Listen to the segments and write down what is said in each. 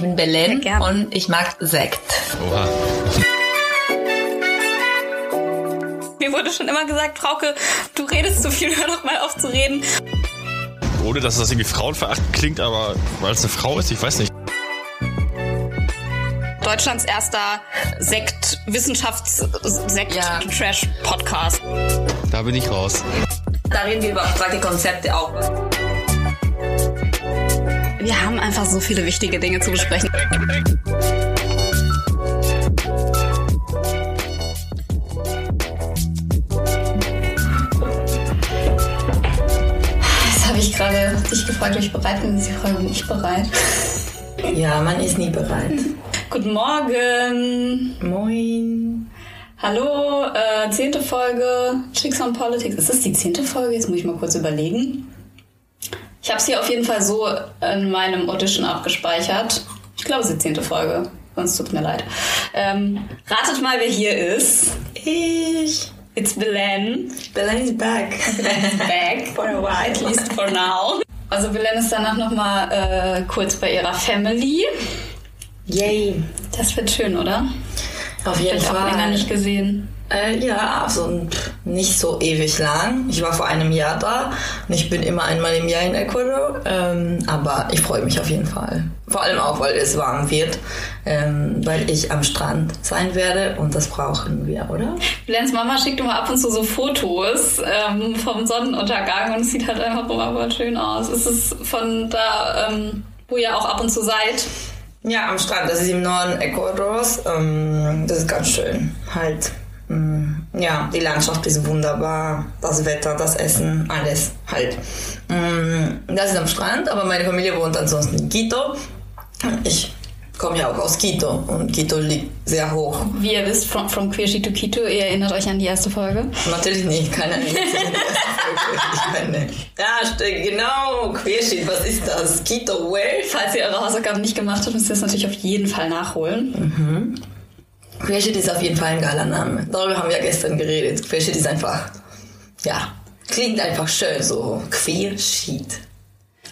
Ich bin Belen und ich mag Sekt. Oha. Mir wurde schon immer gesagt, Frauke, du redest zu viel, hör doch mal auf zu reden. Ohne dass das irgendwie frauenverachtend klingt, aber weil es eine Frau ist, ich weiß nicht. Deutschlands erster Sekt, Wissenschafts-Sekt, Ja. Trash-Podcast. Da bin ich raus. Da reden wir über abstrakte Konzepte auch. Wir haben einfach so viele wichtige Dinge zu besprechen. Das habe ich gerade dich gefragt, ob ich bereit bin. Sie fragen, bin ich bereit? Ja, man ist nie bereit. Guten Morgen. Moin. Hallo, äh, zehnte Folge Chicks on Politics. Ist das die zehnte Folge? Jetzt muss ich mal kurz überlegen. Ich habe sie auf jeden Fall so in meinem Audition abgespeichert. Ich glaube, es ist die zehnte Folge. Sonst tut mir leid. Ähm, ratet mal, wer hier ist. Ich. It's Belen. Belen is back. Back. For a while. At least for now. Also Belen ist danach nochmal äh, kurz bei ihrer Family. Yay. Das wird schön, oder? Auf jeden ich auch Fall. länger nicht gesehen. Äh, ja, also nicht so ewig lang. Ich war vor einem Jahr da und ich bin immer einmal im Jahr in Ecuador. Ähm, aber ich freue mich auf jeden Fall. Vor allem auch, weil es warm wird, ähm, weil ich am Strand sein werde und das brauchen wir, oder? Lenz Mama schickt immer ab und zu so Fotos ähm, vom Sonnenuntergang und es sieht halt einfach immer schön aus. Ist es von da, ähm, wo ihr auch ab und zu seid? Ja, am Strand. Das ist im Norden Ecuadors. Ähm, das ist ganz schön. Halt. Mm, Ja, die Landschaft ist wunderbar. Das Wetter, das Essen, alles halt. Mm, Das ist am Strand, aber meine Familie wohnt ansonsten in Quito. Ich komme ja auch aus Quito und Quito liegt sehr hoch. Wie ihr wisst, from, from Queershi to Quito, ihr erinnert euch an die erste Folge. Natürlich nicht, keine Ahnung. Ich meine, ja, genau, Quershit, was ist das? Quito where? Falls ihr eure Hausaufgaben nicht gemacht habt, müsst ihr das natürlich auf jeden Fall nachholen. Quershit ist auf jeden Fall ein geiler Name. Darüber haben wir ja gestern geredet. Quershit ist einfach, ja, klingt einfach schön, so.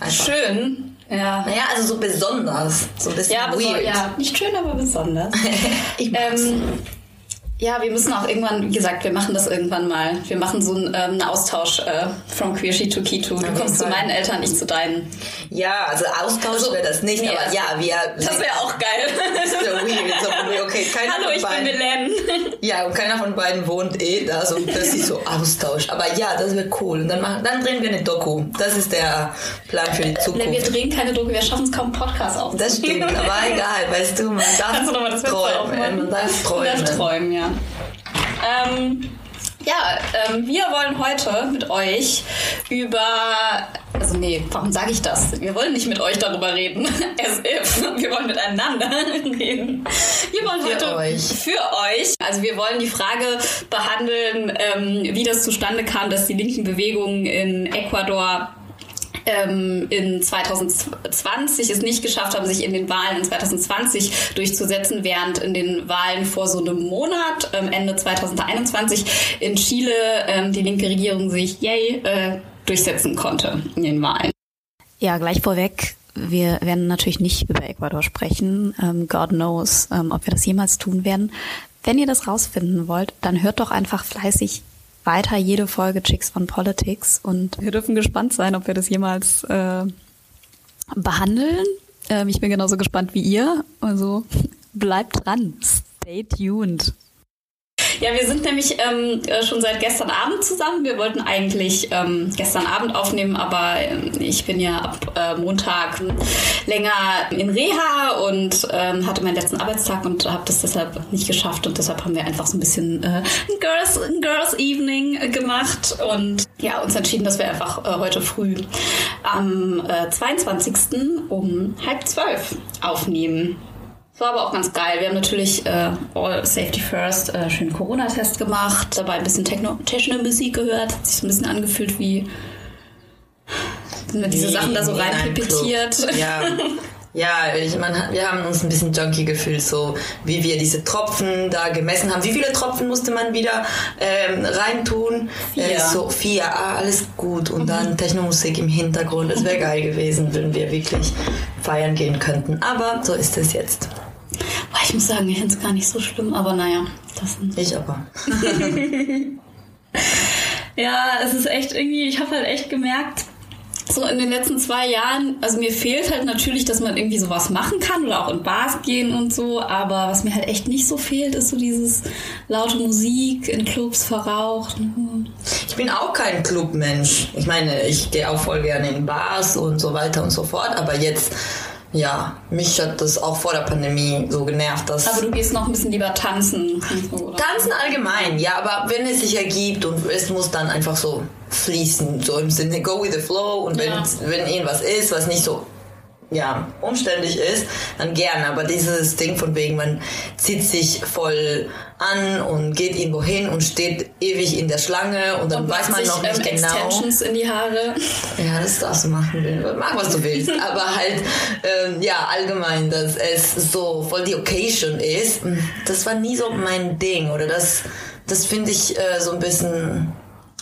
Einfach. Schön. Ja. Naja, also so besonders, so ein bisschen Ja, weird. ja, nicht schön, aber besonders. Ich mag's. ähm, ja, wir müssen auch irgendwann, wie gesagt, wir machen das irgendwann mal. Wir machen so einen, ähm, einen Austausch äh, from Queershi to Quito. Du kommst zu meinen Eltern, ich zu deinen. Ja, also Austausch wäre das nicht, nee, aber also- ja, wir... Das wäre auch geil. Das ist so weird. So, okay, keiner Hallo, von ich bin beiden, Belen. Ja, und keiner von beiden wohnt eh da, so plötzlich so Austausch. Aber ja, das wäre cool. Und dann, machen, dann drehen wir eine Doku. Das ist der Plan für die Wir Zukunft. drehen keine Doku, wir schaffen es kaum Podcast auf. Das stimmt, aber egal, weißt du, man darf noch mal das Fenster träumen. Man darf träumen. träumen, ja. Ähm, ja, ähm, wir wollen heute mit euch über. Also, nee, warum sage ich das? Wir wollen nicht mit euch darüber reden. As if. Wir wollen miteinander reden. Wir wollen Für heute euch. für euch. Also, wir wollen die Frage behandeln, ähm, wie das zustande kam, dass die linken Bewegungen in Ecuador ähm, in 2020 es nicht geschafft haben, sich in den Wahlen in 2020 durchzusetzen, während in den Wahlen vor so einem Monat, ähm, Ende 2021, in Chile ähm, die linke Regierung sich, yay, äh, durchsetzen konnte in den Wahlen. Ja, gleich vorweg. Wir werden natürlich nicht über Ecuador sprechen. Ähm, God knows, ähm, ob wir das jemals tun werden. Wenn ihr das rausfinden wollt, dann hört doch einfach fleißig weiter jede Folge Chicks von Politics und wir dürfen gespannt sein, ob wir das jemals äh, behandeln. Ähm, ich bin genauso gespannt wie ihr. Also bleibt dran. Stay tuned. Ja, wir sind nämlich ähm, äh, schon seit gestern Abend zusammen. Wir wollten eigentlich ähm, gestern Abend aufnehmen, aber ähm, ich bin ja ab äh, Montag länger in Reha und ähm, hatte meinen letzten Arbeitstag und habe das deshalb nicht geschafft und deshalb haben wir einfach so ein bisschen äh, ein Girls, ein Girls Evening äh, gemacht und ja, uns entschieden, dass wir einfach äh, heute früh am äh, 22. um halb zwölf aufnehmen. Das war aber auch ganz geil. Wir haben natürlich äh, All Safety First äh, schön Corona-Test gemacht, dabei ein bisschen Techno Techno-Musik gehört. Hat sich so ein bisschen angefühlt wie sind wir diese Wie Sachen da so in rein. Club. Ja, Ja, ich meine, wir haben uns ein bisschen junkie gefühlt, so wie wir diese Tropfen da gemessen haben. Wie viele Tropfen musste man wieder ähm, reintun? Vier. Äh, so vier, ah, alles gut. Und dann Technomusik im Hintergrund. Es wäre geil gewesen, wenn wir wirklich feiern gehen könnten. Aber so ist es jetzt. Boah, ich muss sagen, ich finde es gar nicht so schlimm, aber naja. Das sind Ich aber. Ja, es ist echt irgendwie, ich habe halt echt gemerkt, so in den letzten zwei Jahren, also mir fehlt halt natürlich, dass man irgendwie sowas machen kann oder auch in Bars gehen und so, aber was mir halt echt nicht so fehlt, ist so dieses laute Musik in Clubs verraucht. Ich bin auch kein Clubmensch. Ich meine, ich gehe auch voll gerne in Bars und so weiter und so fort. Aber jetzt, ja, mich hat das auch vor der Pandemie so genervt, dass Aber du gehst noch ein bisschen lieber tanzen. so, oder? Tanzen allgemein, ja, aber wenn es sich ergibt und es muss dann einfach so fließen, so im Sinne go with the flow und wenn, Ja. wenn irgendwas ist, was nicht so ja, umständlich ist, dann gerne. Aber dieses Ding von wegen, man zieht sich voll an und geht irgendwo hin und steht ewig in der Schlange und dann Und weiß man sich, noch nicht ähm, genau. Extensions in die Haare. Ja, das darfst du machen, wenn mach, was du willst. Aber halt, ähm, ja, allgemein, dass es so voll die Occasion ist, das war nie so mein Ding. Oder das, das finde ich äh, so ein bisschen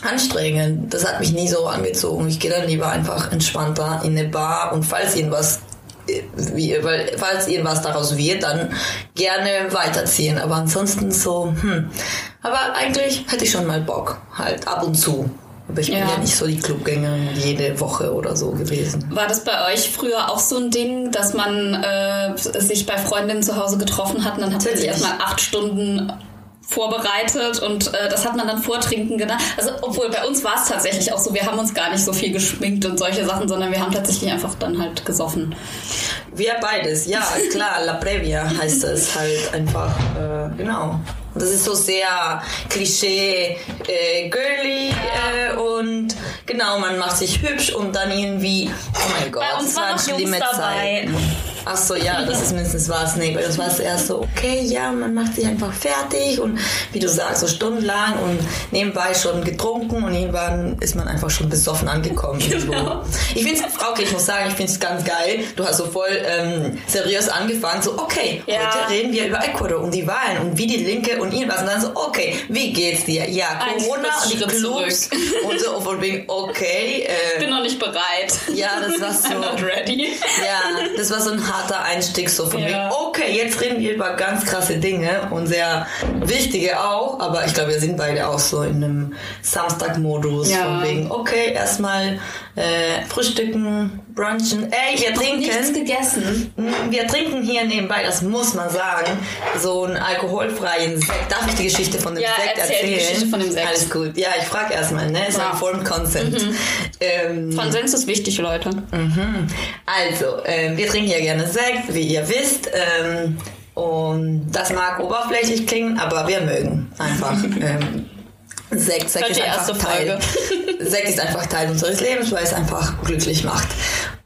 anstrengend. Das hat mich nie so angezogen. Ich gehe dann lieber einfach entspannter in eine Bar und falls irgendwas äh, wie, weil, falls irgendwas daraus wird, dann gerne weiterziehen. Aber ansonsten so, hm. Aber eigentlich hätte ich schon mal Bock, halt ab und zu. Aber ich bin Ja. ja nicht so die Clubgängerin jede Woche oder so gewesen. War das bei euch früher auch so ein Ding, dass man äh, sich bei Freundinnen zu Hause getroffen hat und dann hat man sich Natürlich. erstmal acht Stunden vorbereitet und äh, das hat man dann vortrinken genannt. Also obwohl bei uns war es tatsächlich auch so, wir haben uns gar nicht so viel geschminkt und solche Sachen, sondern wir haben tatsächlich einfach dann halt gesoffen. Wir beides, ja, klar, La Previa heißt es halt einfach, äh, genau. Das ist so sehr Klischee, äh, girly äh, und genau, man macht sich hübsch und dann irgendwie, oh mein Gott, Bei uns das waren noch Jungs schlimme dabei. Zeiten. Ach so, ja, das ist mindestens was. Nee, weil das war erst so, okay, ja, man macht sich einfach fertig und wie du sagst, so stundenlang und nebenbei schon getrunken und irgendwann ist man einfach schon besoffen angekommen. Genau. Ich finde es, okay, ich muss sagen, ich finde es ganz geil. Du hast so voll ähm, seriös angefangen, so, okay, Ja. heute reden wir über Ecuador und die Wahlen und wie die Linke und irgendwas. Und dann so, okay, wie geht's dir? Ja, Corona und die Clubs und so, von wegen, okay, Ich äh, bin noch nicht bereit. ja, das war so. I'm not ready. Ja, das war so ein harter Einstieg, so von Ja. wegen, okay, jetzt reden wir über ganz krasse Dinge und sehr wichtige auch, aber ich glaube, wir sind beide auch so in einem Samstag-Modus, Ja. von wegen, okay, erstmal äh, frühstücken, brunchen, ey, wir Nichts trinken, gegessen. wir trinken hier nebenbei, das muss man sagen, so einen alkoholfreien Sekt. Darf ich die Geschichte von dem Ja, Sekt erzähl erzählen? die Geschichte von dem Sekt. Alles gut. Ja, ich frage erstmal, ne? Ist Ja. ein Informed Consent. Ähm, Konsens ist wichtig, Leute. Mhm. Also, ähm, wir trinken ja gerne Sekt, wie ihr wisst. Ähm, und das mag oberflächlich klingen, aber wir mögen einfach ähm, Sekt. Sekt ist einfach Teil. Sekt ist einfach Teil unseres Lebens, weil es einfach glücklich macht.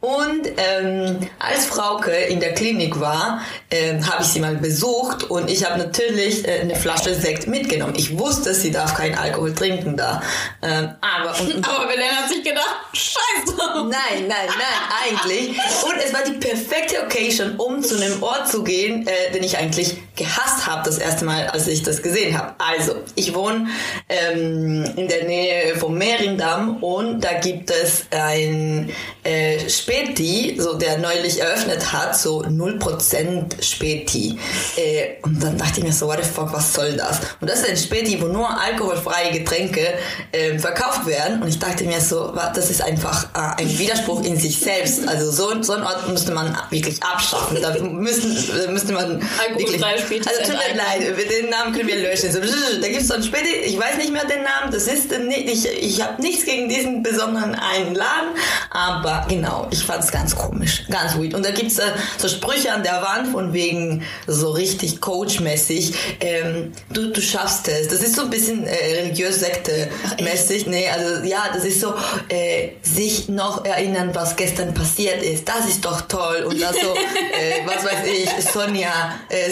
Und ähm, als Frauke in der Klinik war, ähm, habe ich sie mal besucht und ich habe natürlich äh, eine Flasche Sekt mitgenommen. Ich wusste, sie darf keinen Alkohol trinken da. Ähm, aber und, und Aber Belen hat sich gedacht, scheiße. Nein, nein, nein, eigentlich. Und es war die perfekte Occasion, um zu einem Ort zu gehen, äh, den ich eigentlich gehasst habe das erste Mal, als ich das gesehen habe. Also, ich wohne ähm, in der Nähe vom Mehringdamm und da gibt es ein äh, Späti, so der neulich eröffnet hat, so 0% Späti. Äh, und dann dachte ich mir so, what the fuck, was soll das? Und das ist ein Späti, wo nur alkoholfreie Getränke äh, verkauft werden. Und ich dachte mir so, das ist einfach äh, ein Widerspruch in sich selbst. Also so, so einen Ort müsste man wirklich abschaffen. Da müssen, müsste man wirklich... Spätis Also tut mir leid, den Namen können wir löschen. So, da gibt es so ein Späti, ich weiß nicht mehr den Namen, das ist nicht, ich, ich habe nichts gegen diesen besonderen einen Laden, aber genau, ich fand es ganz komisch, ganz weird. Und da gibt's äh, so Sprüche an der Wand von wegen so richtig coachmäßig, ähm, du, du schaffst es. Das ist so ein bisschen äh, religiös Sekte-mäßig. Nee, also ja, das ist so, äh, sich noch erinnern, was gestern passiert ist. Das ist doch toll. Und das so, äh, was weiß ich, Sonja, äh,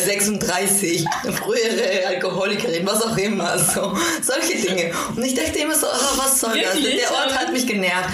30, frühere Alkoholikerin, was auch immer, so solche Dinge. Und ich dachte immer so, oh, was soll das? Der Ort hat mich genervt.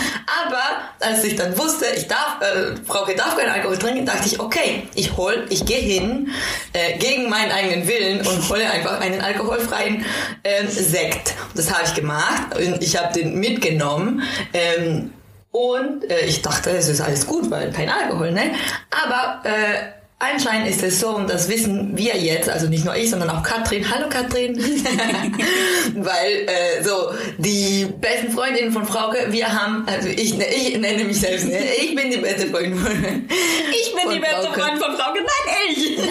Aber als ich dann wusste, ich darf, äh, Frauke darf keinen Alkohol trinken, dachte ich, okay, ich hol, ich gehe hin äh, gegen meinen eigenen Willen und hole einfach einen alkoholfreien ähm, Sekt. Das habe ich gemacht und ich habe den mitgenommen. Ähm, und äh, ich dachte, es ist alles gut, weil kein Alkohol, ne? Aber äh, anscheinend ist es so, und das wissen wir jetzt, also nicht nur ich, sondern auch Katrin. Hallo Katrin. weil äh, so die besten Freundinnen von Frauke, wir haben, also ich, ne, ich nenne mich selbst, ne? ich bin die beste Freundin von Ich bin Von die beste Frauke. Freundin von Frauke. Nein, ich! Nein,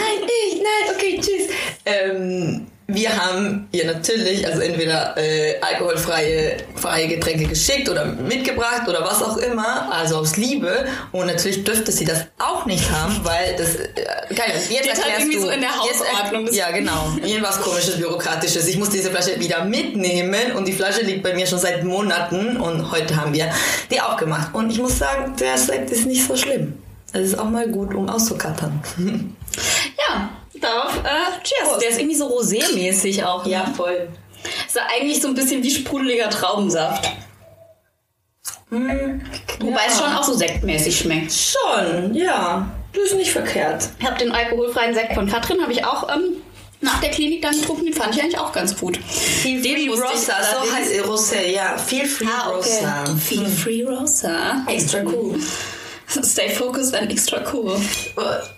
ich, nein, okay, tschüss. Ähm, wir haben ihr natürlich, also entweder äh, alkoholfreie freie Getränke geschickt oder mitgebracht oder was auch immer, also aus Liebe. Und natürlich dürfte sie das auch nicht haben, weil das, äh, keine jetzt halt erklärst irgendwie du. so in der jetzt er- Hausordnung. Das- Ja, genau. Irgendwas komisches, bürokratisches. Ich muss diese Flasche wieder mitnehmen und die Flasche liegt bei mir schon seit Monaten und heute haben wir die aufgemacht. Und ich muss sagen, der Sekt ist nicht so schlimm. Es ist auch mal gut, um auszukattern. Ja, darauf, äh, cheers. Prost. Der ist irgendwie so rosé-mäßig auch. Ne? voll. Ist ja eigentlich so ein bisschen wie sprudeliger Traubensaft. Wobei es schon auch so sektmäßig schmeckt. Schon, ja. Das ist nicht verkehrt. Ich habe den alkoholfreien Sekt von Katrin, habe ich auch ähm, nach der Klinik dann getrunken. Den fand ich eigentlich auch ganz gut. Feel Den Free Rosa, so heißt er Rosé, ja. Feel Free Ah, okay. Rosa. Feel free Rosa. Extra cool. Stay focused and extra cool.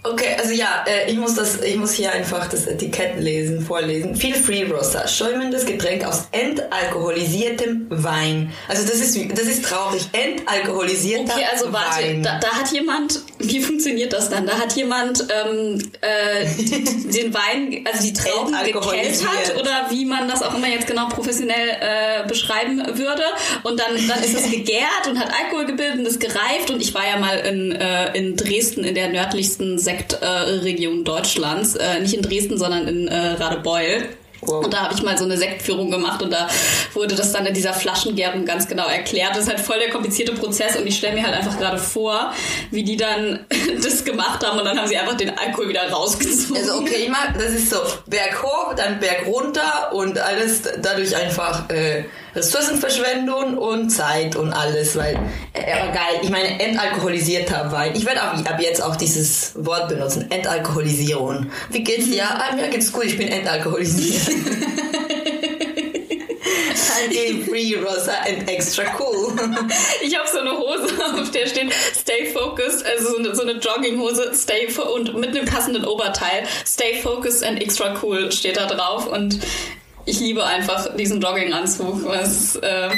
Okay, also ja, äh, ich muss das, ich muss hier einfach das Etikett lesen, vorlesen. Feel Free Rosa, schäumendes Getränk aus entalkoholisiertem Wein. Also das ist, das ist traurig, entalkoholisierter Okay, also warte, Wein. da, da hat jemand, wie funktioniert das dann? Da hat jemand ähm, äh, den Wein, also die Trauben Entalkoholisiert. gekeltert oder wie man das auch immer jetzt genau professionell äh, beschreiben würde. Und dann, dann ist es gegärt und hat Alkohol gebildet und ist gereift. Und ich war ja mal in, äh, in Dresden, in der nördlichsten Sektregion äh, Deutschlands. Äh, nicht in Dresden, sondern in äh, Radebeul. Wow. Und da habe ich mal so eine Sektführung gemacht und da wurde das dann in dieser Flaschengärung ganz genau erklärt. Das ist halt voll der komplizierte Prozess und ich stelle mir halt einfach gerade vor, wie die dann das gemacht haben und dann haben sie einfach den Alkohol wieder rausgezogen. Also okay, ich mag, das ist so Berg hoch, dann Berg runter und alles dadurch einfach äh, Ressourcenverschwendung und Zeit und alles, weil äh, geil. Ich meine entalkoholisierter Wein. Ich werde ab, jetzt auch dieses Wort benutzen, Entalkoholisierung. Wie geht's dir? Ah, mir geht's gut. Ich bin entalkoholisiert. Algae free, Rosa and extra cool. Ich habe so eine Hose, auf der steht Stay Focused, also so eine, so eine Jogginghose, Stay und mit einem passenden Oberteil. Stay Focused and Extra Cool steht da drauf und ich liebe einfach diesen Jogginganzug. Was, äh,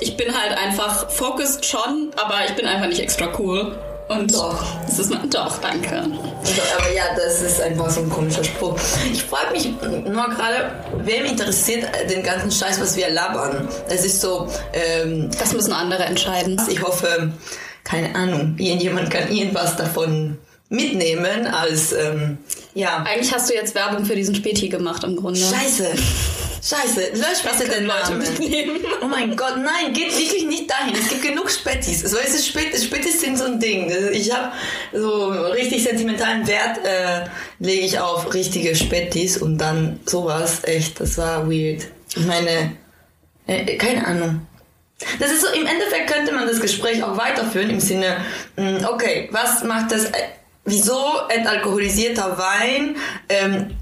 ich bin halt einfach focused schon, aber ich bin einfach nicht extra cool. Und Doch. Das ist doch, danke. Also, aber ja, das ist einfach so ein komischer Spruch. Ich frage mich nur gerade, wem interessiert den ganzen Scheiß, was wir labern? Es ist so, ähm, Das müssen andere entscheiden. ich hoffe, keine Ahnung, irgendjemand kann irgendwas davon mitnehmen als, ähm, ja. Eigentlich hast du jetzt Werbung für diesen Späti gemacht im Grunde. Scheiße. Scheiße, lösch bitte den Leute mitnehmen. Oh mein Gott, nein, geht wirklich nicht dahin. Es gibt genug Spätis. So, es ist Spät, Spätis sind so ein Ding. Ich habe so richtig sentimentalen Wert äh, lege ich auf richtige Spätis und dann sowas. Echt, das war weird. Ich meine, äh, keine Ahnung. Das ist so, im Endeffekt könnte man das Gespräch auch weiterführen im Sinne, mh, okay, was macht das, äh, wieso entalkoholisierter Wein, ähm,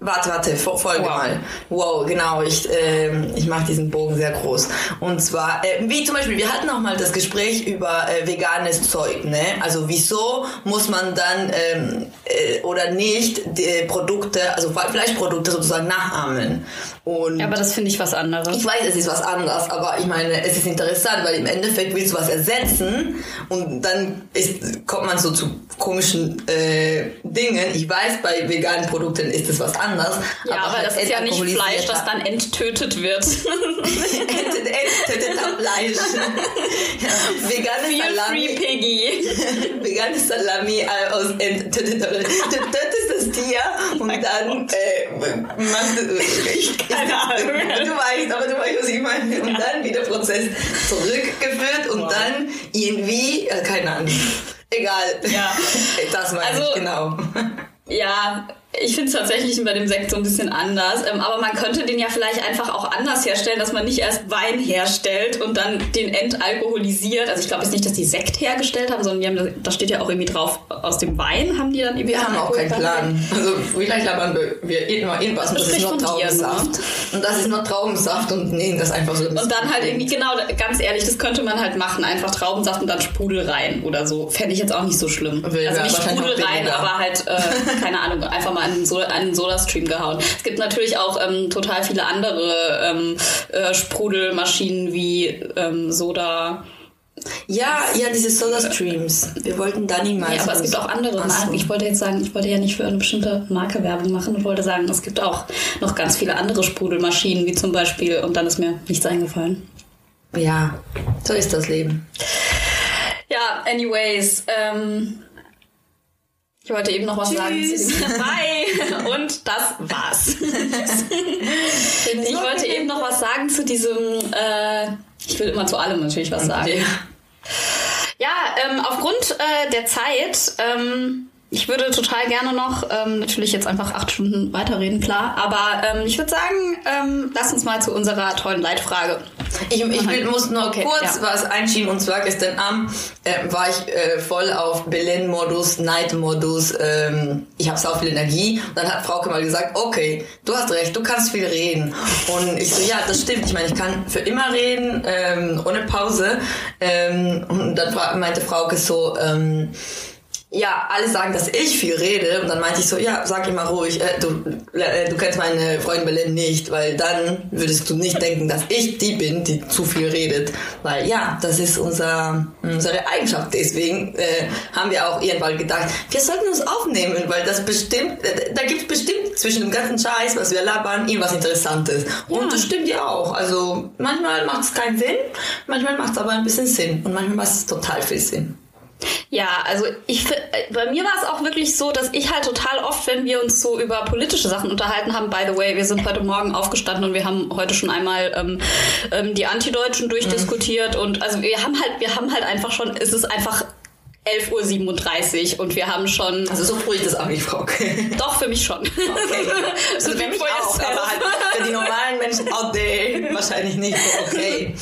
Warte, warte, fol- folge Wow. mal. Wow, genau, ich, ähm, ich mache diesen Bogen sehr groß. Und zwar, äh, wie zum Beispiel, wir hatten auch mal das Gespräch über äh, veganes Zeug, ne? Also wieso muss man dann ähm, äh, oder nicht die Produkte, also Fle- Fleischprodukte sozusagen nachahmen? Und Aber das finde ich was anderes. ich weiß, es ist was anderes, aber ich meine, es ist interessant, weil im Endeffekt willst du was ersetzen und dann ist, kommt man so zu komischen äh, Dingen. Ich weiß, bei veganen Produkten ist es was anderes. Ja, aber, halt das ist ja nicht Fleisch, das dann enttötet wird. Ent- Enttöteter Fleisch. ja, veganes Feel free, Salami. Piggy. Veganes Salami äh, aus enttöteter Fleisch. Du tötest das Tier und dann äh, machst du... Ich, Keine Ahnung. Du weißt, aber du weißt, was ich meine. Und dann wieder Prozess zurückgeführt und dann irgendwie... Äh, keine Ahnung. Egal. Ja. Das meine Also- ich, genau. Ja, ich finde es tatsächlich bei dem Sekt so ein bisschen anders. Ähm, aber man könnte den ja vielleicht einfach auch anders herstellen, dass man nicht erst Wein herstellt und dann den entalkoholisiert. Also ich glaube jetzt nicht, dass die Sekt hergestellt haben, sondern die haben, da steht ja auch irgendwie drauf, aus dem Wein haben die dann irgendwie. Wir haben auch keinen Plan. Also vielleicht labern wir immer irgendwas und das ist nur Traubensaft. Dir, ne? Und das ist nur Traubensaft und nehmen das einfach so. Und dann halt irgendwie, genau, ganz ehrlich, das könnte man halt machen. Einfach Traubensaft und dann Sprudel rein oder so. Fände ich jetzt auch nicht so schlimm. Will also nicht Sprudel rein, aber halt, äh, keine Ahnung, einfach mal einen, so einen Soda-Stream gehauen. Es gibt natürlich auch ähm, total viele andere ähm, äh, Sprudelmaschinen wie ähm, Soda. Ja, ja, diese Soda Streams. Wir wollten Dani mal. Ja, aber es gibt auch andere Marken. Ich wollte jetzt sagen, ich wollte ja nicht für eine bestimmte Marke Werbung machen und wollte sagen, es gibt auch noch ganz viele andere Sprudelmaschinen, wie zum Beispiel, und dann ist mir nichts eingefallen. Ja, so ist das Leben. Ja, anyways, ähm, ich wollte eben noch was Tschüss. sagen zu dem Bye und das war's. ich wollte eben noch was sagen zu diesem äh, ich will immer zu allem natürlich was sagen. Ja, ähm, aufgrund äh, der Zeit ähm, ich würde total gerne noch, ähm, natürlich jetzt einfach acht Stunden weiterreden, klar, aber ähm, ich würde sagen, ähm, lass uns mal zu unserer tollen Leitfrage. Ich, ich will, muss nur okay, kurz ja. was einschieben und zwar gestern Abend äh, war ich äh, voll auf Belen-Modus, Night-Modus, ähm, ich habe sau viel Energie. Und dann hat Frauke mal gesagt, okay, du hast recht, du kannst viel reden. Und ich so, ja, das stimmt, ich meine, ich kann für immer reden, ähm, ohne Pause. Ähm, und dann meinte Frauke so, ähm, ja, alle sagen, dass ich viel rede und dann meinte ich so, ja, sag immer ruhig, äh, du, äh, du kennst meine Freundin Berlin nicht, weil dann würdest du nicht denken, dass ich die bin, die zu viel redet, weil ja, das ist unser, unsere Eigenschaft. Deswegen äh, haben wir auch irgendwann gedacht, wir sollten uns aufnehmen, weil das bestimmt, äh, da gibt es bestimmt zwischen dem ganzen Scheiß, was wir labern, irgendwas Interessantes. Und ja. das stimmt ja auch. Also manchmal macht es keinen Sinn, manchmal macht es aber ein bisschen Sinn und manchmal macht es total viel Sinn. Ja, also ich bei mir war es auch wirklich so, dass ich halt total oft, wenn wir uns so über politische Sachen unterhalten haben, by the way, wir sind heute Morgen aufgestanden und wir haben heute schon einmal ähm, ähm, die Antideutschen durchdiskutiert mhm. und also wir haben halt, wir haben halt einfach schon, es ist einfach 11.37 Uhr und wir haben schon. Also so früh ist das auch nicht, Frau. Doch, für mich schon. Okay. Also für mich auch, aber halt für die normalen Menschen out there wahrscheinlich nicht so okay.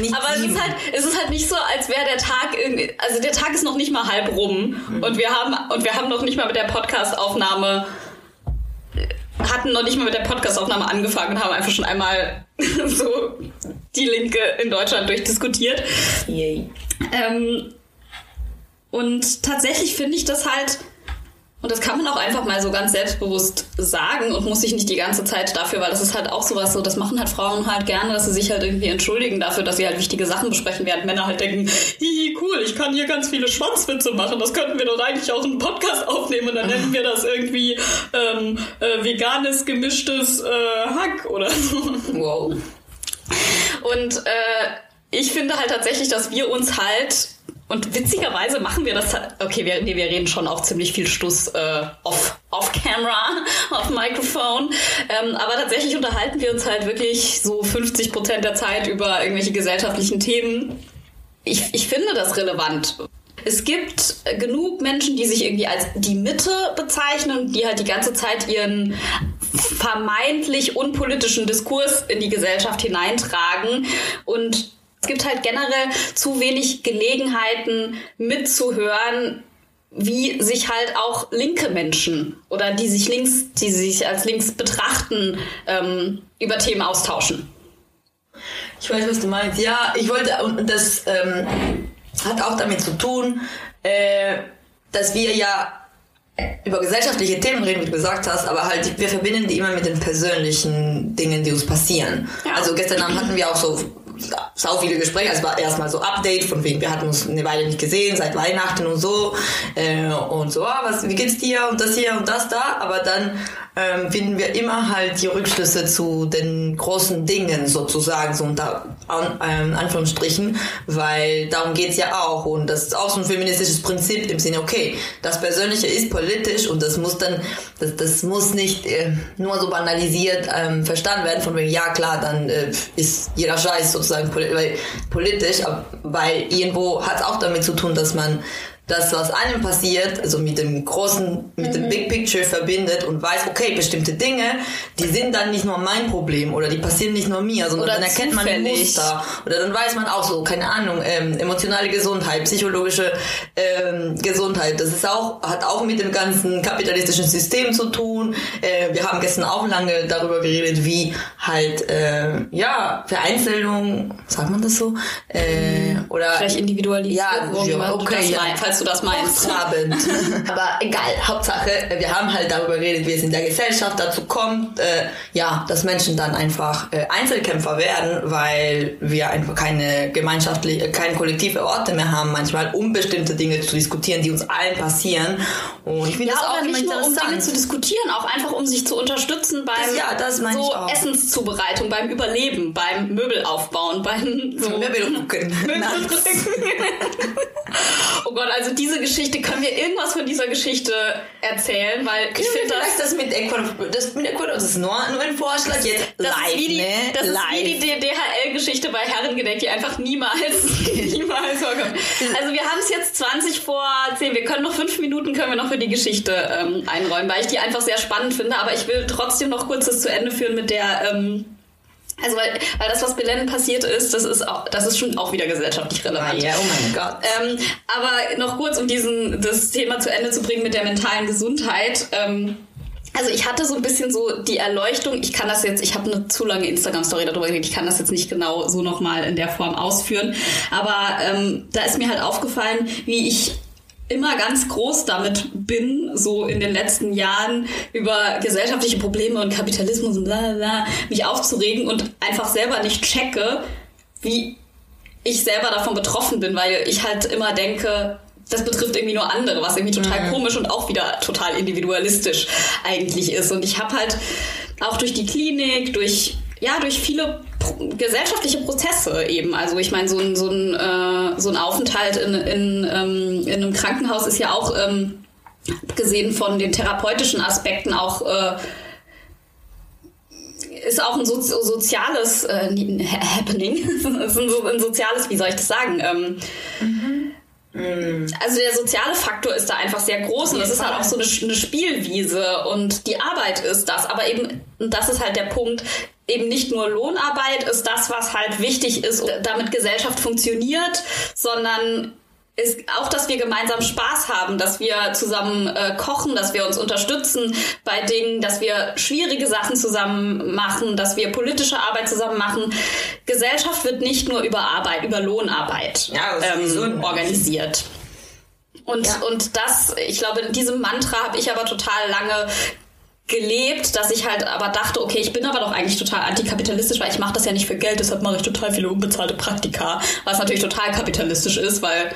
Nicht aber es ist, halt, es ist halt nicht so, als wäre der Tag irgendwie. Also der Tag ist noch nicht mal halb rum mhm. und wir haben und wir haben noch nicht mal mit der Podcast-Aufnahme hatten noch nicht mal mit der Podcastaufnahme angefangen und haben einfach schon einmal so die Linke in Deutschland durchdiskutiert. Yay. Ähm, und tatsächlich finde ich das halt, und das kann man auch einfach mal so ganz selbstbewusst sagen und muss sich nicht die ganze Zeit dafür, weil das ist halt auch sowas so, das machen halt Frauen halt gerne, dass sie sich halt irgendwie entschuldigen dafür, dass sie halt wichtige Sachen besprechen, während Männer halt denken, hihi, cool, ich kann hier ganz viele Schwanzwitze machen, das könnten wir doch eigentlich auch einen Podcast aufnehmen und dann nennen wir das irgendwie ähm, äh, veganes, gemischtes äh, Hack oder so. Wow. Und äh, ich finde halt tatsächlich, dass wir uns halt und witzigerweise machen wir das. Okay, wir, nee, wir reden schon auch ziemlich viel Stuss äh, off, off Camera, auf Mikrofon. Ähm, aber tatsächlich unterhalten wir uns halt wirklich so 50 Prozent der Zeit über irgendwelche gesellschaftlichen Themen. Ich, ich finde das relevant. Es gibt genug Menschen, die sich irgendwie als die Mitte bezeichnen, die halt die ganze Zeit ihren vermeintlich unpolitischen Diskurs in die Gesellschaft hineintragen und es gibt halt generell zu wenig Gelegenheiten mitzuhören, wie sich halt auch linke Menschen oder die sich links, die sich als links betrachten, ähm, über Themen austauschen. Ich weiß, was du meinst. Ja, ich wollte, und das ähm, hat auch damit zu tun, äh, dass wir ja über gesellschaftliche Themen reden, wie du gesagt hast, aber halt, wir verbinden die immer mit den persönlichen Dingen, die uns passieren. Ja. Also gestern Abend hatten wir auch so sau viele Gespräche. Also war erstmal so Update von wegen, wir hatten uns eine Weile nicht gesehen, seit Weihnachten und so. Äh, und so, ah, was, wie geht's dir und das hier und das da. Aber dann ähm, finden wir immer halt die Rückschlüsse zu den großen Dingen sozusagen, so unter an, ähm, Anführungsstrichen, weil darum geht's ja auch. Und das ist auch so ein feministisches Prinzip im Sinne, okay, das Persönliche ist politisch und das muss dann, das, das muss nicht äh, nur so banalisiert ähm, verstanden werden, von wegen, ja klar, dann äh, ist jeder Scheiß sozusagen politisch, weil irgendwo hat es auch damit zu tun, dass man das, was einem passiert, also mit dem großen, mit dem Big Picture verbindet und weiß, okay, bestimmte Dinge, die sind dann nicht nur mein Problem oder die passieren nicht nur mir, sondern Oder dann erkennt man. Muster oder dann weiß man auch so, keine Ahnung, ähm, emotionale Gesundheit, psychologische ähm, Gesundheit, das ist auch, hat auch mit dem ganzen kapitalistischen System zu tun. Äh, wir haben gestern auch lange darüber geredet, wie halt, äh, ja, Vereinzelung, sagt man das so? Äh, oder Vielleicht individualisiert. ja, ja, okay, ja. Falls du das meinst. Hochtrabend. Aber egal, Hauptsache, wir haben halt darüber geredet, wie es in der Gesellschaft dazu kommt, äh, ja, dass Menschen dann einfach äh, Einzelkämpfer werden, weil wir einfach keine gemeinschaftliche, keine kollektive Orte mehr haben, manchmal um bestimmte Dinge zu diskutieren, die uns allen passieren. Und ich finde Ja, das auch nicht nur um. Dinge zu diskutieren, auch einfach um sich zu unterstützen beim Das- ja, das so. Essenszubereitung, beim Überleben, beim Möbelaufbauen, beim so Möbelrücken. oh Gott, also diese Geschichte, können wir irgendwas von dieser Geschichte erzählen? Weil ich Ich finde das... das mit Ecuador, das mit Ecuador, das ist nur, nur ein Vorschlag jetzt Das live, ist wie die, ne? das ist live. wie die DHL-Geschichte bei Herrengedeck, die einfach niemals, niemals vorkommt. Also wir haben es jetzt 20 vor 10. Wir können noch fünf Minuten können wir noch für die Geschichte ähm, einräumen, weil ich die einfach sehr spannend finde. Aber ich will trotzdem noch kurz das zu Ende führen mit der ähm, also weil, weil das, was Belen passiert ist, das ist auch, das ist schon auch wieder gesellschaftlich relevant. ja, oh mein Gott. Ähm, aber noch kurz, um diesen, das Thema zu Ende zu bringen mit der mentalen Gesundheit. Ähm, also ich hatte so ein bisschen so die Erleuchtung, ich kann das jetzt, ich habe eine zu lange Instagram-Story darüber geredet, ich kann das jetzt nicht genau so nochmal in der Form ausführen, aber ähm, da ist mir halt aufgefallen, wie ich immer ganz groß damit bin, so in den letzten Jahren über gesellschaftliche Probleme und Kapitalismus und bla bla bla mich aufzuregen und einfach selber nicht checke, wie ich selber davon betroffen bin, weil ich halt immer denke, das betrifft irgendwie nur andere, was irgendwie total komisch und auch wieder total individualistisch eigentlich ist. Und ich habe halt auch durch die Klinik, durch ja, durch viele gesellschaftliche Prozesse eben. Also ich meine, so ein, so ein, äh, so ein Aufenthalt in, in, ähm, in einem Krankenhaus ist ja auch, ähm, abgesehen von den therapeutischen Aspekten, auch äh, ist auch ein so soziales äh, Happening. ist ein, so- ein soziales, wie soll ich das sagen? Ähm, also der soziale Faktor ist da einfach sehr groß und das ist halt auch so eine, eine Spielwiese und die Arbeit ist das. Aber eben, und das ist halt der Punkt, eben nicht nur Lohnarbeit ist das, was halt wichtig ist, damit Gesellschaft funktioniert, sondern ist auch, dass wir gemeinsam Spaß haben, dass wir zusammen äh, kochen, dass wir uns unterstützen bei Dingen, dass wir schwierige Sachen zusammen machen, dass wir politische Arbeit zusammen machen. Gesellschaft wird nicht nur über Arbeit, über Lohnarbeit Ja, ähm, organisiert. Und, Ja. und das, ich glaube, in diesem Mantra habe ich aber total lange gelebt, dass ich halt aber dachte, okay, ich bin aber doch eigentlich total antikapitalistisch, weil ich mache das ja nicht für Geld, deshalb mache ich total viele unbezahlte Praktika, was natürlich total kapitalistisch ist, weil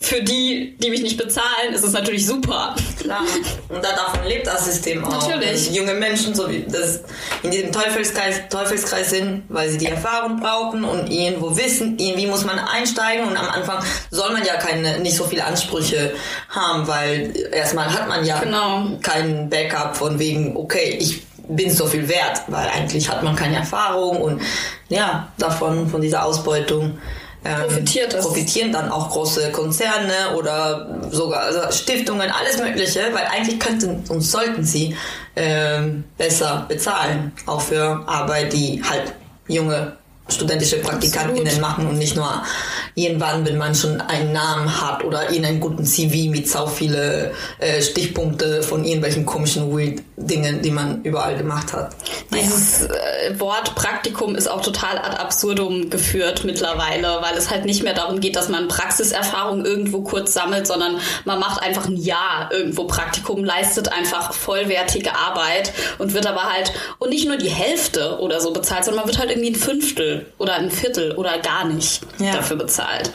für die, die mich nicht bezahlen, ist es natürlich super. Klar. Und da davon lebt das System auch. Natürlich. Wenn junge Menschen so wie das in diesem Teufelskreis, Teufelskreis sind, weil sie die Erfahrung brauchen und irgendwo wissen, irgendwie muss man einsteigen und am Anfang soll man ja keine, nicht so viele Ansprüche haben, weil erstmal hat man ja Genau. keinen Backup von wegen, okay, ich bin so viel wert, weil eigentlich hat man keine Erfahrung und ja, davon, von dieser Ausbeutung Profitiert das. profitieren dann auch große Konzerne oder sogar also Stiftungen, alles Mögliche, weil eigentlich könnten und sollten sie ähm, besser bezahlen, auch für Arbeit, die halt junge studentische Praktikantinnen Absolut. machen und nicht nur irgendwann, wenn man schon einen Namen hat oder irgendeinen guten CV mit so viele äh, Stichpunkte von irgendwelchen komischen weird Dingen, die man überall gemacht hat. Dieses äh, Wort Praktikum ist auch total ad absurdum geführt mittlerweile, weil es halt nicht mehr darum geht, dass man Praxiserfahrung irgendwo kurz sammelt, sondern man macht einfach ein Jahr irgendwo Praktikum, leistet einfach vollwertige Arbeit und wird aber halt, und nicht nur die Hälfte oder so bezahlt, sondern man wird halt irgendwie ein Fünftel oder ein Viertel oder gar nicht Ja. dafür bezahlt.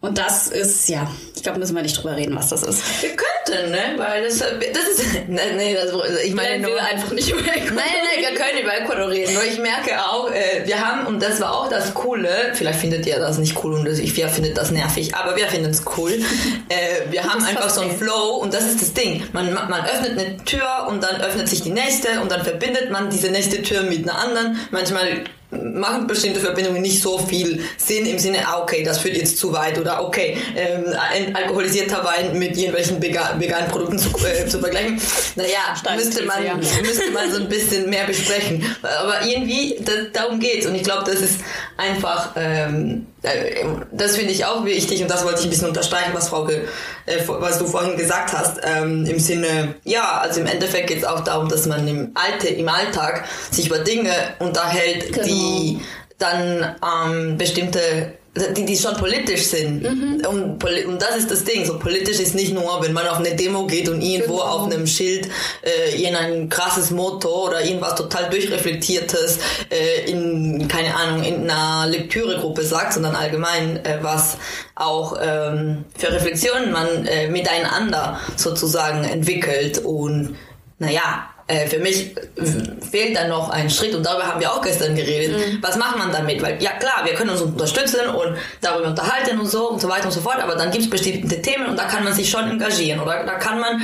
Und das ist, ja, ich glaube, müssen wir nicht drüber reden, was das ist. Wir könnten, ne? Weil das, das ist. Nee, nee das, ich meine Nein, nur. will einfach nicht über Nein, nein, wir können über Ecuador reden. Nur ich merke auch, äh, wir haben, und das war auch das Coole, vielleicht findet ihr das nicht cool und ich, wir findet das nervig, aber wir finden es cool. Äh, wir haben einfach so einen Flow und das ist das Ding. Man, man öffnet eine Tür und dann öffnet sich die nächste und dann verbindet man diese nächste Tür mit einer anderen. Manchmal machen bestimmte Verbindungen nicht so viel Sinn im Sinne, ah, okay, das führt jetzt zu weit oder okay, ähm, ein alkoholisierter Wein mit irgendwelchen veganen Produkten zu, äh, zu vergleichen. Naja, müsste man, ja. müsste man so ein bisschen mehr besprechen. Aber irgendwie, das, darum geht's. Und ich glaube, das ist einfach, ähm, äh, das finde ich auch wichtig und das wollte ich ein bisschen unterstreichen, was Frauke, äh, was du vorhin gesagt hast, ähm, im Sinne, ja, also im Endeffekt geht es auch darum, dass man im Alte, im Alltag sich über Dinge unterhält, genau. die dann ähm, bestimmte die, die schon politisch sind. Mhm. Und, und das ist das Ding. So politisch ist nicht nur, wenn man auf eine Demo geht und irgendwo genau. auf einem Schild äh, irgendein krasses Motto oder irgendwas total durchreflektiertes äh, in, keine Ahnung, in einer Lektüregruppe sagt, sondern allgemein, äh, was auch ähm, für Reflexionen man äh, miteinander sozusagen entwickelt. Und naja, äh, für mich fehlt da noch ein Schritt und darüber haben wir auch gestern geredet. Mhm. Was macht man damit? Weil ja klar, wir können uns unterstützen und darüber unterhalten und so und so weiter und so fort, aber dann gibt es bestimmte Themen und da kann man sich schon engagieren oder da kann man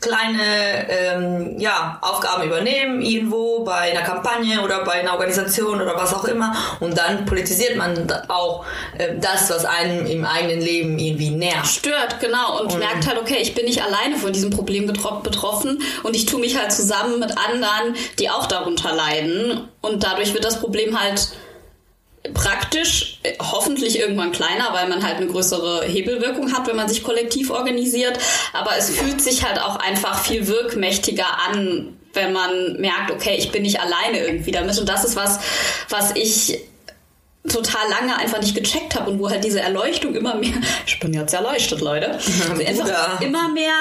kleine ähm, ja, Aufgaben übernehmen irgendwo bei einer Kampagne oder bei einer Organisation oder was auch immer und dann politisiert man auch äh, das, was einem im eigenen Leben irgendwie nervt. Stört, genau und, und merkt halt, okay, ich bin nicht alleine von diesem Problem betroffen und ich tue mich halt zusammen zusammen mit anderen, die auch darunter leiden. Und dadurch wird das Problem halt praktisch äh, hoffentlich irgendwann kleiner, weil man halt eine größere Hebelwirkung hat, wenn man sich kollektiv organisiert. Aber es fühlt sich halt auch einfach viel wirkmächtiger an, wenn man merkt, okay, ich bin nicht alleine irgendwie damit. Und das ist was, was ich total lange einfach nicht gecheckt habe und wo halt diese Erleuchtung immer mehr, ich bin jetzt erleuchtet, Leute, also einfach immer mehr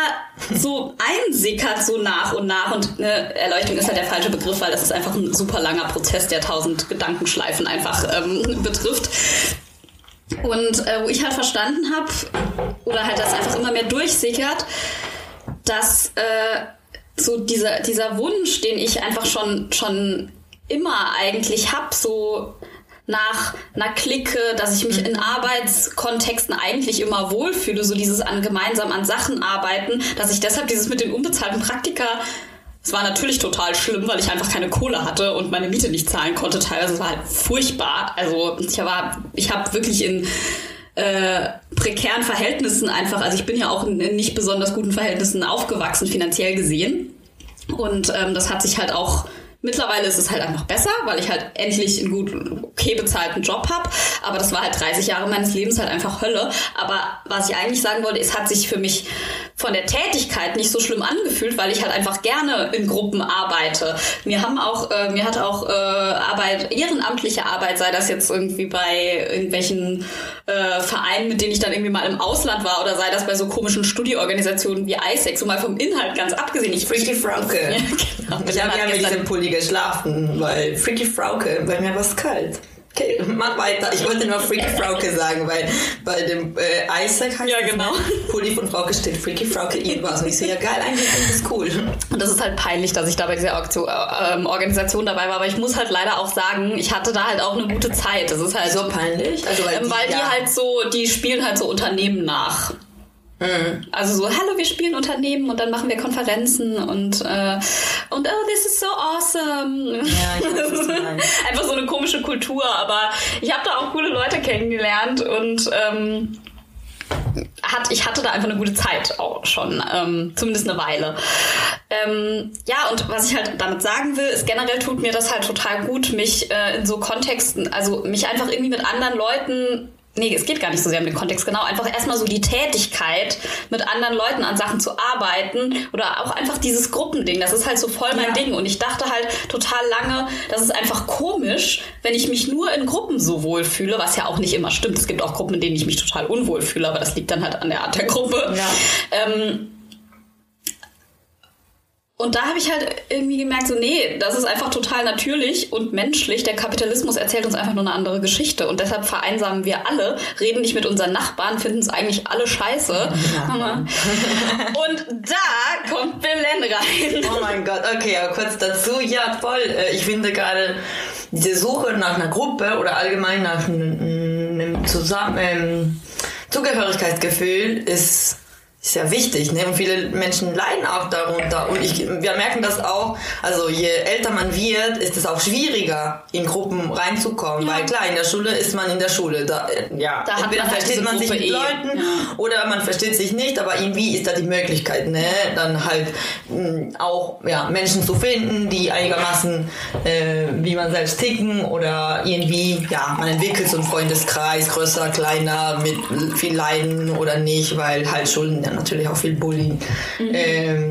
so einsickert so nach und nach und ne, Erleuchtung ist halt der falsche Begriff, weil das ist einfach ein super langer Prozess, der tausend Gedankenschleifen einfach ähm, betrifft. Und äh, wo ich halt verstanden habe, oder halt das einfach immer mehr durchsickert, dass äh, so dieser, dieser Wunsch, den ich einfach schon, schon immer eigentlich hab, so nach einer Clique, dass ich mich mhm. in Arbeitskontexten eigentlich immer wohlfühle, so dieses an gemeinsam an Sachen arbeiten, dass ich deshalb dieses mit den unbezahlten Praktika es war natürlich total schlimm, weil ich einfach keine Kohle hatte und meine Miete nicht zahlen konnte. Teilweise es war halt furchtbar. Also ich war, ich habe wirklich in äh, prekären Verhältnissen einfach, also ich bin ja auch in, in nicht besonders guten Verhältnissen aufgewachsen, finanziell gesehen. Und ähm, das hat sich halt auch Mittlerweile ist es halt einfach besser, weil ich halt endlich einen gut, okay bezahlten Job habe. Aber das war halt 30 Jahre meines Lebens halt einfach Hölle. Aber was ich eigentlich sagen wollte, es hat sich für mich von der Tätigkeit nicht so schlimm angefühlt, weil ich halt einfach gerne in Gruppen arbeite. Mir haben auch, äh, mir hat auch äh, Arbeit, ehrenamtliche Arbeit, sei das jetzt irgendwie bei irgendwelchen äh, Vereinen, mit denen ich dann irgendwie mal im Ausland war, oder sei das bei so komischen Studieorganisationen wie ISEC, so mal vom Inhalt ganz abgesehen. Ich Freaky Frauke. ja, genau. Ich habe ja mit diesem Pulli geschlafen, weil Freaky Frauke, bei mir war es kalt. Okay, mach weiter. Ich wollte nur Freaky Frauke sagen, weil bei dem äh, Isaac heißt Ja, genau. Pulli von Frauke steht Freaky Frauke irgendwas. Und ich so, ja geil, eigentlich finde das cool. Und das ist halt peinlich, dass ich da bei dieser Auktion, äh, Organisation dabei war. Aber ich muss halt leider auch sagen, ich hatte da halt auch eine gute Zeit. Das ist halt so peinlich. Also weil, ähm, weil die, die ja. halt so, die spielen halt so Unternehmen nach. Mhm. Also so, hallo, wir spielen Unternehmen und dann machen wir Konferenzen und äh, und oh, this is so awesome. Ja, ich weiß, Einfach so eine komische Kultur, aber ich habe da auch coole Leute kennengelernt und ähm, hat, ich hatte da einfach eine gute Zeit auch schon, ähm, zumindest eine Weile. Ähm, ja, und was ich halt damit sagen will, ist generell tut mir das halt total gut, mich äh, in so Kontexten, also mich einfach irgendwie mit anderen Leuten nee, es geht gar nicht so sehr um den Kontext, genau, einfach erstmal so die Tätigkeit, mit anderen Leuten an Sachen zu arbeiten oder auch einfach dieses Gruppending, das ist halt so voll mein ja. Ding und ich dachte halt total lange, das ist einfach komisch, wenn ich mich nur in Gruppen so wohl fühle, was ja auch nicht immer stimmt. Es gibt auch Gruppen, in denen ich mich total unwohl fühle, aber das liegt dann halt an der Art der Gruppe. Ja. Ähm, und da habe ich halt irgendwie gemerkt, so nee, das ist einfach total natürlich und menschlich. Der Kapitalismus erzählt uns einfach nur eine andere Geschichte. Und deshalb vereinsamen wir alle, reden nicht mit unseren Nachbarn, finden es eigentlich alle scheiße. Ja. Und da kommt Belen rein. Oh mein Gott, okay, aber kurz dazu. Ja, voll. Äh, ich finde gerade diese Suche nach einer Gruppe oder allgemein nach einem Zusammen ähm, Zugehörigkeitsgefühl ist ist ja wichtig, ne? Und viele Menschen leiden auch darunter. Und ich, wir merken das auch, also je älter man wird, ist es auch schwieriger, in Gruppen reinzukommen. Ja. Weil klar, in der Schule ist man in der Schule. Da, ja, da entweder halt versteht man sich mit eh. Leuten ja. oder man versteht sich nicht, aber irgendwie ist da die Möglichkeit, ne? Dann halt mh, hm, auch ja, Menschen zu finden, die einigermaßen äh, wie man selbst ticken oder irgendwie, ja, man entwickelt so einen Freundeskreis, größer, kleiner, mit viel Leiden oder nicht, weil halt Schulen ja natürlich auch viel Bullying, mhm. ähm,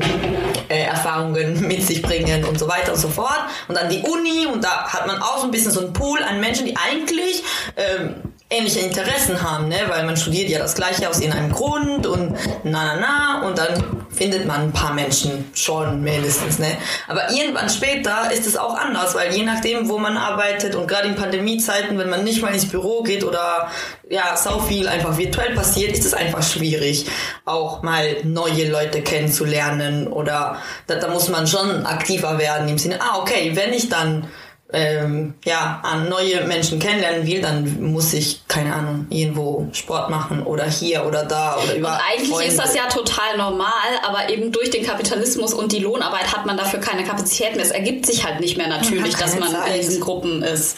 äh, Erfahrungen mit sich bringen und so weiter und so fort. Und dann die Uni und da hat man auch so ein bisschen so einen Pool an Menschen, die eigentlich ähm, ähnliche Interessen haben, ne? weil man studiert ja das gleiche aus irgendeinem Grund und na na na und dann findet man ein paar Menschen schon mindestens. Ne? Aber irgendwann später ist es auch anders, weil je nachdem, wo man arbeitet und gerade in Pandemiezeiten, wenn man nicht mal ins Büro geht oder ja, so viel einfach virtuell passiert, ist es einfach schwierig, auch mal neue Leute kennenzulernen oder da, da muss man schon aktiver werden im Sinne, ah okay, wenn ich dann ähm, ja, an neue Menschen kennenlernen will, dann muss ich, keine Ahnung, irgendwo Sport machen oder hier oder da oder über. Und eigentlich Freunde. ist das ja total normal, aber eben durch den Kapitalismus und die Lohnarbeit hat man dafür keine Kapazität mehr. Es ergibt sich halt nicht mehr natürlich, man dass man Zeit. in diesen Gruppen ist.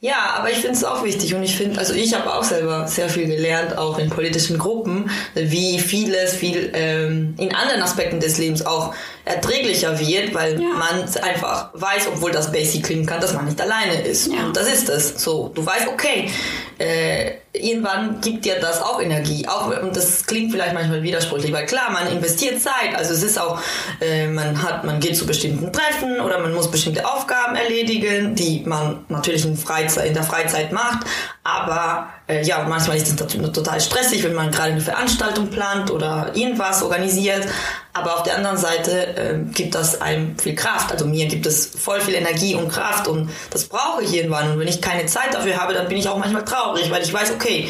Ja, aber ich finde es auch wichtig und ich finde, also ich habe auch selber sehr viel gelernt, auch in politischen Gruppen, wie vieles, viel ähm, in anderen Aspekten des Lebens auch erträglicher wird, weil ja. man einfach weiß, obwohl das basic klingen kann, dass man nicht alleine ist. Ja. Und das ist es. So, du weißt, okay, äh, irgendwann gibt dir das auch Energie. Auch, und das klingt vielleicht manchmal widersprüchlich, weil klar, man investiert Zeit. Also es ist auch, äh, man hat, man geht zu bestimmten Treffen oder man muss bestimmte Aufgaben erledigen, die man natürlich in, Freizeit, in der Freizeit macht. Aber äh, ja, manchmal ist es total stressig, wenn man gerade eine Veranstaltung plant oder irgendwas organisiert. Aber auf der anderen Seite äh, gibt das einem viel Kraft. Also mir gibt es voll viel Energie und Kraft und das brauche ich irgendwann. Und wenn ich keine Zeit dafür habe, dann bin ich auch manchmal traurig, weil ich weiß, okay,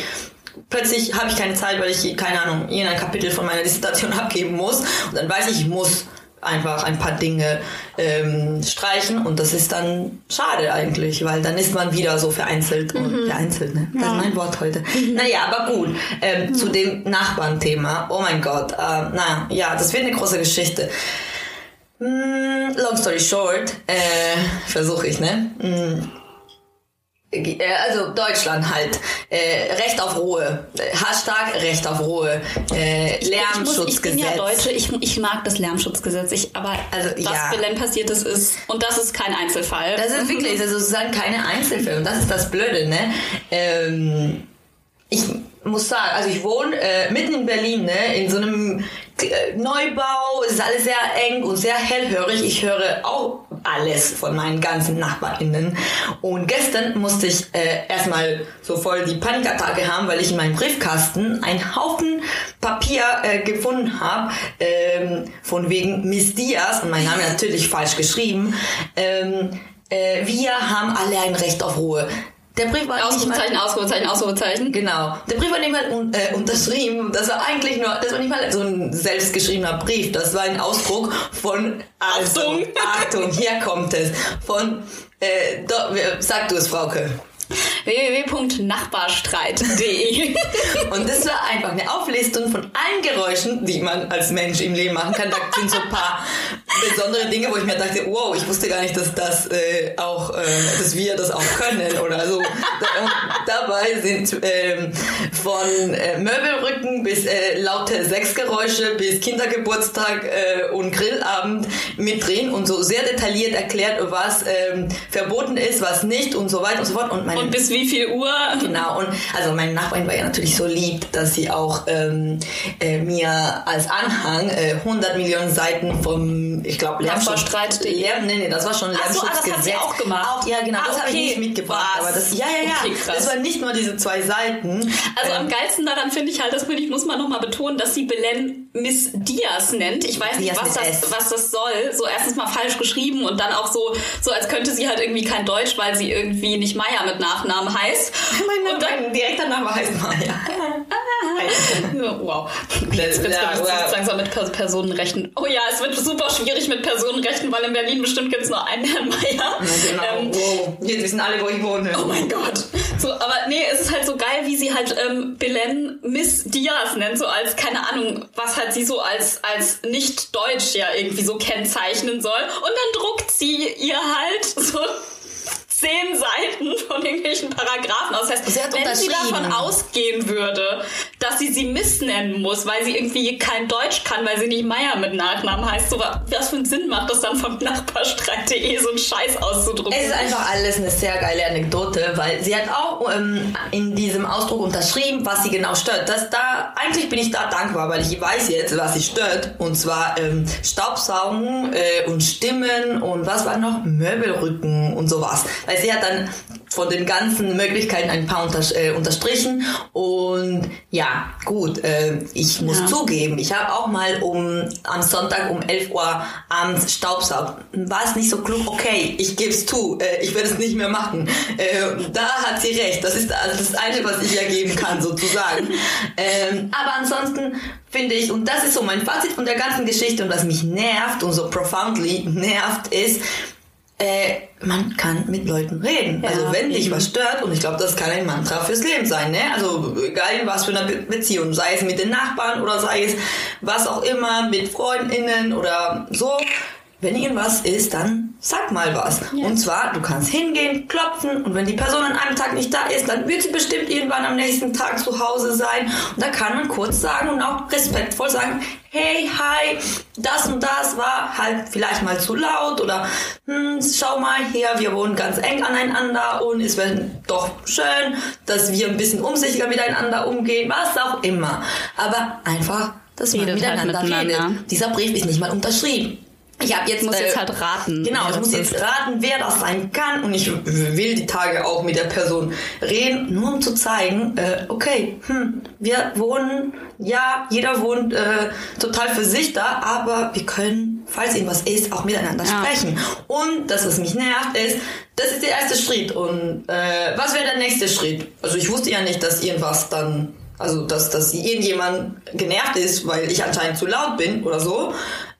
plötzlich habe ich keine Zeit, weil ich, keine Ahnung, irgendein Kapitel von meiner Dissertation abgeben muss. Und dann weiß ich, ich muss einfach ein paar Dinge ähm, streichen und das ist dann schade eigentlich, weil dann ist man wieder so vereinzelt mhm. und vereinzelt, ne? Das ja. ist mein Wort heute. Mhm. Naja, aber gut, ähm, mhm. zu dem Nachbarn-Thema. Oh mein Gott, äh, naja, ja, das wird eine große Geschichte. Mm, long story short, äh, versuche ich, ne? Äh, also Deutschland halt. Äh, Recht auf Ruhe. Hashtag Recht auf Ruhe. Äh, Lärmschutzgesetz. Ich, ich, bin ja Deutsche, ich, ich mag das Lärmschutzgesetz. Ich, aber also, was ja. Berlin passiert ist, ist, und das ist kein Einzelfall. Das ist wirklich, also sozusagen keine Einzelfälle. Und das ist das Blöde, ne? Ähm, ich muss sagen, also ich wohne äh, mitten in Berlin, ne, in so einem Neubau, es ist alles sehr eng und sehr hellhörig. Ich höre auch alles von meinen ganzen NachbarInnen. Und gestern musste ich äh, erstmal so voll die Panikattacke haben, weil ich in meinem Briefkasten einen Haufen Papier äh, gefunden habe, ähm, von wegen Miss Diaz, und mein Name natürlich falsch geschrieben. Ähm, äh, wir haben alle ein Recht auf Ruhe. Der Brief war Ausrufezeichen, mal, Ausrufezeichen, Ausrufezeichen. Genau. Der Brief war nicht mal un, äh, unterschrieben. Das war eigentlich nur, das war nicht mal so ein selbstgeschriebener Brief. Das war ein Ausdruck von also, Achtung, Achtung, hier kommt es. Von, äh, do, sag du es, Frauke www.nachbarstreit.de. Und das war einfach eine Auflistung von allen Geräuschen, die man als Mensch im Leben machen kann. Da sind so ein paar besondere Dinge, wo ich mir dachte, wow, ich wusste gar nicht, dass das äh, auch, äh, dass wir das auch können oder so. Dabei sind ähm, von äh, Möbelrücken bis äh, laute Sexgeräusche bis Kindergeburtstag äh, und Grillabend mit drin und so sehr detailliert erklärt, was ähm, verboten ist, was nicht und so weiter und so fort. Und, und bis wie viel Uhr? Genau. Und also meine Nachbarin war ja natürlich so lieb, dass sie auch ähm, äh, mir als Anhang äh, 100 Millionen Seiten vom ich glaube, Lärmschutzstreit. Lärm, nee, nee, das war schon Lärmschutzgesetz. So, ah, das hat sie auch gemacht. Auch, ja, genau, ah, das okay. habe ich nicht mitgebracht. Was? Aber das, ja, ja, ja. Okay, das waren nicht nur diese zwei Seiten. Also ähm, am geilsten daran finde ich halt, das ich, muss man nochmal betonen, dass sie Belen Miss Diaz nennt. Ich weiß nicht, was das, was das soll. So erstens mal falsch geschrieben und dann auch so, so als könnte sie halt irgendwie kein Deutsch, weil sie irgendwie nicht Meier mit Nachnamen heißt. mein, und dann, mein direkter Name heißt Meier. wow. Jetzt wird es langsam mit Personenrechten. Oh ja, es wird super schwierig mit Personenrechten, weil in Berlin bestimmt gibt es nur einen Herrn Meier. Ja, genau. Ähm, wow. Jetzt wissen alle, wo ich wohne. Oh mein Gott. So, aber nee, es ist halt so geil, wie sie halt ähm, Belen Miss Diaz nennt, so als, keine Ahnung, was halt sie so als, als nicht Deutsch ja irgendwie so kennzeichnen soll. Und dann druckt sie ihr halt so zehn Seiten von irgendwelchen Paragraphen aus. Das heißt, wenn sie davon ausgehen würde, dass sie sie Miss nennen muss, weil sie irgendwie kein Deutsch kann, weil sie nicht Meier mit Nachnamen heißt, so was für einen Sinn macht das dann vom Nachbarstreit.de so einen Scheiß auszudrucken? Es ist einfach alles eine sehr geile Anekdote, weil sie hat auch ähm, in diesem Ausdruck unterschrieben, was sie genau stört. Das da eigentlich bin ich da dankbar, weil ich weiß jetzt, was sie stört. Und zwar ähm, Staubsaugen äh, und Stimmen und was war noch Möbelrücken und sowas. Weil sie hat dann von den ganzen Möglichkeiten ein paar unter, äh, unterstrichen und ja, gut, äh, ich muss Ja. zugeben, ich habe auch mal um am Sonntag um 11 Uhr abends Staubsaugt. War es nicht so klug? Okay, ich gebe es zu, äh, ich werde es nicht mehr machen. Äh, da hat sie recht, das ist also das eine, was ich ihr geben kann, sozusagen. ähm, aber ansonsten finde ich, und das ist so mein Fazit von der ganzen Geschichte und was mich nervt und so profoundly nervt, ist, äh, man kann mit Leuten reden. Ja, also wenn dich was stört, und ich glaube, das kann ein Mantra fürs Leben sein, ne? Also egal in was für einer Be Beziehung, sei es mit den Nachbarn oder sei es was auch immer, mit FreundInnen oder so. Wenn irgendwas ist, dann sag mal was. Und zwar, du kannst hingehen, klopfen und wenn die Person an einem Tag nicht da ist, dann wird sie bestimmt irgendwann am nächsten Tag zu Hause sein. Und da kann man kurz sagen und auch respektvoll sagen, hey, hi, das und das war halt vielleicht mal zu laut oder hm, schau mal hier, wir wohnen ganz eng aneinander und es wäre doch schön, dass wir ein bisschen umsichtiger miteinander umgehen, was auch immer. Aber einfach, dass man halt miteinander miteinander. redet. Dieser Brief ist nicht mal unterschrieben. Ich habe jetzt, muss äh, jetzt halt raten. Genau, ich muss jetzt raten, wer das sein kann und ich will die Tage auch mit der Person reden, nur um zu zeigen, äh, okay, hm, wir wohnen, ja, jeder wohnt äh, total für sich da, aber wir können, falls irgendwas ist, auch miteinander Ja. sprechen. Und das, was mich nervt, ist, das ist der erste Schritt und äh, was wäre der nächste Schritt? Also ich wusste ja nicht, dass irgendwas dann also dass, dass irgendjemand genervt ist, weil ich anscheinend zu laut bin oder so.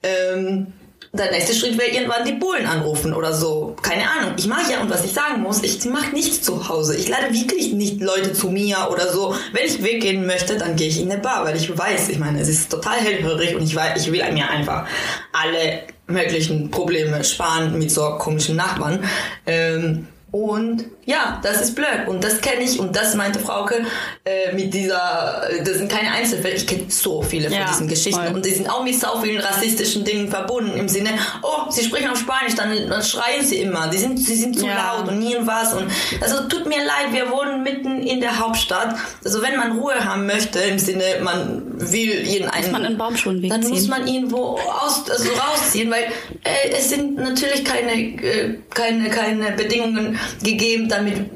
Ähm, der nächste Schritt wäre irgendwann die Bullen anrufen oder so. Keine Ahnung. Ich mache ja, und was ich sagen muss, ich mache nichts zu Hause. Ich lade wirklich nicht Leute zu mir oder so. Wenn ich weggehen möchte, dann gehe ich in eine Bar, weil ich weiß, ich meine, es ist total hellhörig und ich weiß, ich will mir einfach alle möglichen Probleme sparen mit so komischen Nachbarn. Ähm, und ja, das ist blöd. Und das kenne ich. Und das meinte Frauke äh, mit dieser, das sind keine Einzelfälle. Ich kenne so viele von Ja, diesen Geschichten. voll. Und die sind auch mit so vielen rassistischen Dingen verbunden. Im Sinne, oh, sie sprechen auf Spanisch, dann, dann schreien sie immer. Die sind, sie sind zu Ja. laut und nie was. Und also tut mir leid, wir wohnen mitten in der Hauptstadt. Also wenn man Ruhe haben möchte, im Sinne, man will jeden einen. Muss man in Baumschulenweg Dann muss man irgendwo aus, also rausziehen, weil äh, es sind natürlich keine, äh, keine, keine Bedingungen gegeben, damit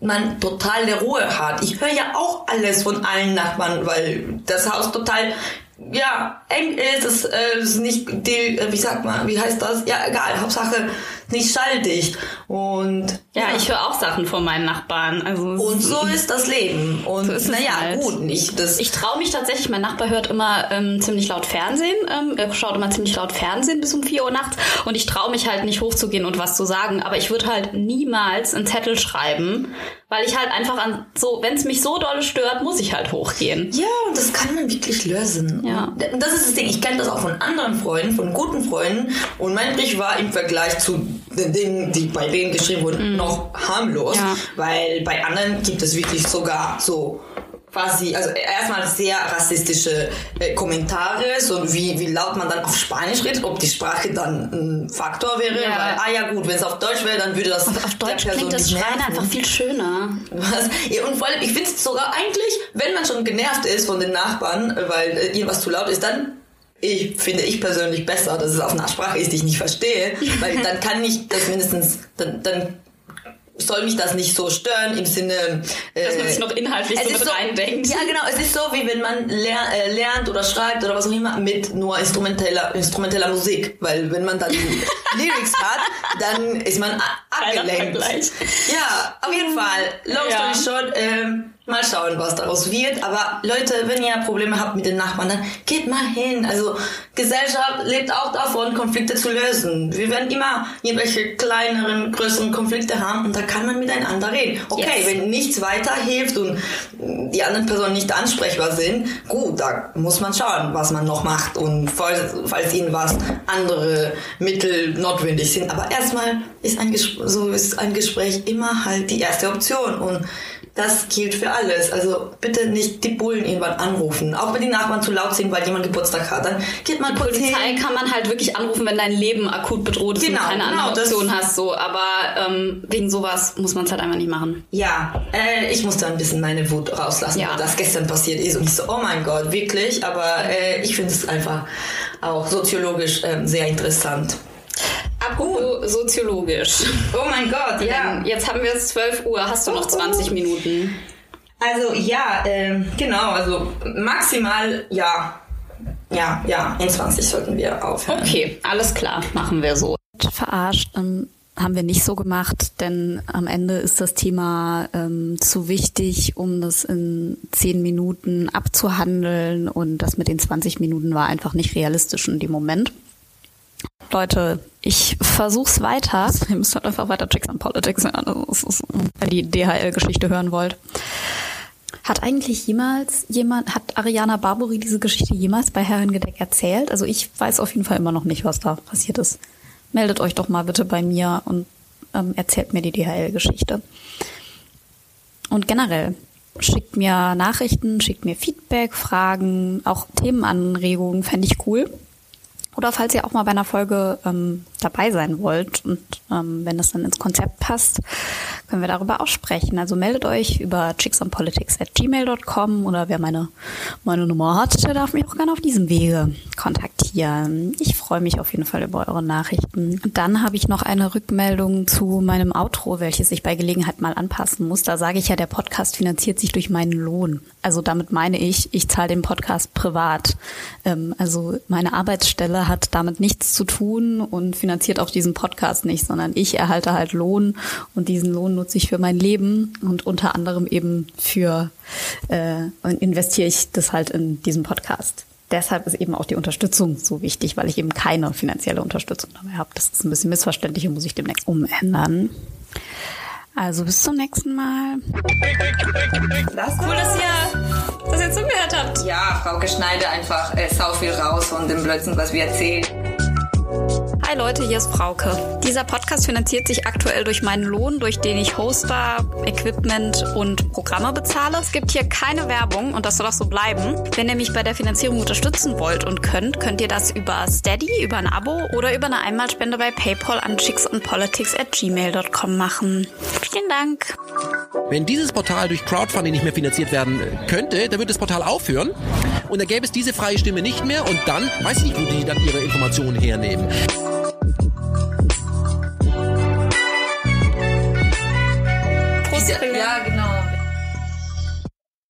man totale Ruhe hat. Ich höre ja auch alles von allen Nachbarn, weil das Haus total ja eng ist. Es äh, ist nicht die, äh, wie sagt man, wie heißt das? Ja, egal. Hauptsache nicht schalldicht und Ja, ich höre auch Sachen von meinen Nachbarn. Also und so ist das Leben. Und So ist naja, halt. gut, nicht das. Ich traue mich tatsächlich, mein Nachbar hört immer ähm, ziemlich laut Fernsehen, ähm, er schaut immer ziemlich laut Fernsehen bis um 4 Uhr nachts und ich traue mich halt nicht hochzugehen und was zu sagen, aber ich würde halt niemals einen Zettel schreiben, weil ich halt einfach an so, wenn es mich so doll stört, muss ich halt hochgehen. Ja, und das kann man wirklich lösen. Ja. Und das ist das Ding. Ich kenne das auch von anderen Freunden, von guten Freunden. Und mein Brief war im Vergleich zu den Dingen, die bei denen geschrieben wurden, noch harmlos. Ja. Weil bei anderen gibt es wirklich sogar so quasi, also erstmal sehr rassistische äh, Kommentare, so wie, wie laut man dann auf Spanisch redet, ob die Sprache dann ein Faktor wäre. Ja. Weil, ah ja gut, wenn es auf Deutsch wäre, dann würde das Auf, auf Deutsch klingt das Schreien einfach viel schöner. Was? Ja, und vor allem, ich finde es sogar eigentlich, wenn man schon genervt ist von den Nachbarn, weil äh, irgendwas zu laut ist, dann ich finde ich persönlich besser, dass es auf einer Sprache ist, die ich nicht verstehe, weil dann kann ich das mindestens, dann, dann soll mich das nicht so stören im Sinne, äh, Dass man sich noch inhaltlich so mit reindenkt. Ja, genau. Es ist so, wie wenn man ler äh, lernt oder schreibt oder was auch immer mit nur instrumenteller, instrumenteller Musik. Weil wenn man dann Lyrics hat, dann ist man abgelenkt. Ja, auf jeden Fall. Long Ja. story short, ähm, Mal schauen, was daraus wird. Aber Leute, wenn ihr Probleme habt mit den Nachbarn, dann geht mal hin. Also Gesellschaft lebt auch davon, Konflikte zu lösen. Wir werden immer irgendwelche kleineren, größeren Konflikte haben und da kann man miteinander reden. Okay, yes. wenn nichts weiterhilft und die anderen Personen nicht ansprechbar sind, gut, da muss man schauen, was man noch macht und falls, falls ihnen was andere Mittel notwendig sind. Aber erstmal ist ein, so ist ein Gespräch immer halt die erste Option und das gilt für alles. Also bitte nicht die Bullen irgendwann anrufen. Auch wenn die Nachbarn zu laut sind, weil jemand Geburtstag hat. Dann geht man kurz Polizei hin. kann man halt wirklich anrufen, wenn dein Leben akut bedroht ist genau, und keine genau, andere Option hast. So. Aber ähm, wegen sowas muss man es halt einfach nicht machen. Ja, äh, ich musste ein bisschen meine Wut rauslassen, ja. weil das gestern passiert ist. Und ich so, oh mein Gott, wirklich. Aber äh, ich finde es einfach auch soziologisch äh, sehr interessant. Apropos soziologisch. Oh mein Gott, ja. Ähm, jetzt haben wir es 12 Uhr. Hast du noch 20 Minuten? Also ja, ähm, genau. Also maximal ja. Ja, ja, in 20 sollten wir aufhören. Okay, alles klar, machen wir so. Verarscht ähm, haben wir nicht so gemacht, denn am Ende ist das Thema ähm, zu wichtig, um das in 10 Minuten abzuhandeln und das mit den 20 Minuten war einfach nicht realistisch in dem Moment. Leute, ich versuch's weiter. Ihr müsst halt einfach weiter Chicks and Politics hören, wenn ihr die DHL-Geschichte hören wollt. Hat eigentlich jemals jemand, hat Ariana Barbori diese Geschichte jemals bei Herrengedeck erzählt? Also ich weiß auf jeden Fall immer noch nicht, was da passiert ist. Meldet euch doch mal bitte bei mir und ähm, erzählt mir die DHL-Geschichte. Und generell, schickt mir Nachrichten, schickt mir Feedback, Fragen, auch Themenanregungen, fände ich cool. Oder falls ihr auch mal bei einer Folge ähm, dabei sein wollt und ähm, wenn das dann ins Konzept passt, können wir darüber auch sprechen. Also meldet euch über chicksonpolitics@gmail.com oder wer meine meine Nummer hat, der darf mich auch gerne auf diesem Wege kontaktieren. Ich freue mich auf jeden Fall über eure Nachrichten. Dann habe ich noch eine Rückmeldung zu meinem Outro, welches ich bei Gelegenheit mal anpassen muss. Da sage ich ja, der Podcast finanziert sich durch meinen Lohn. Also damit meine ich, ich zahle den Podcast privat. Ähm, also meine Arbeitsstelle hat damit nichts zu tun und finanziert auch diesen Podcast nicht, sondern ich erhalte halt Lohn und diesen Lohn nutze ich für mein Leben und unter anderem eben für äh, investiere ich das halt in diesen Podcast. Deshalb ist eben auch die Unterstützung so wichtig, weil ich eben keine finanzielle Unterstützung dabei habe. Das ist ein bisschen missverständlich und muss ich demnächst umändern. Also bis zum nächsten Mal. Das cool, dass ihr das jetzt zugehört habt. Ja, Frau Geschneide einfach äh, sau viel raus von dem Blödsinn, was wir erzählen. Hi Leute, hier ist Frauke. Dieser Podcast finanziert sich aktuell durch meinen Lohn, durch den ich Hoster, Equipment und Programme bezahle. Es gibt hier keine Werbung und das soll auch so bleiben. Wenn ihr mich bei der Finanzierung unterstützen wollt und könnt, könnt ihr das über Steady, über ein Abo oder über eine Einmalspende bei PayPal an chicksonpolitics at gmail.com machen. Vielen Dank. Wenn dieses Portal durch Crowdfunding nicht mehr finanziert werden könnte, dann würde das Portal aufhören und dann gäbe es diese freie Stimme nicht mehr und dann weiß ich nicht, wo die dann ihre Informationen hernehmen. ja, genau.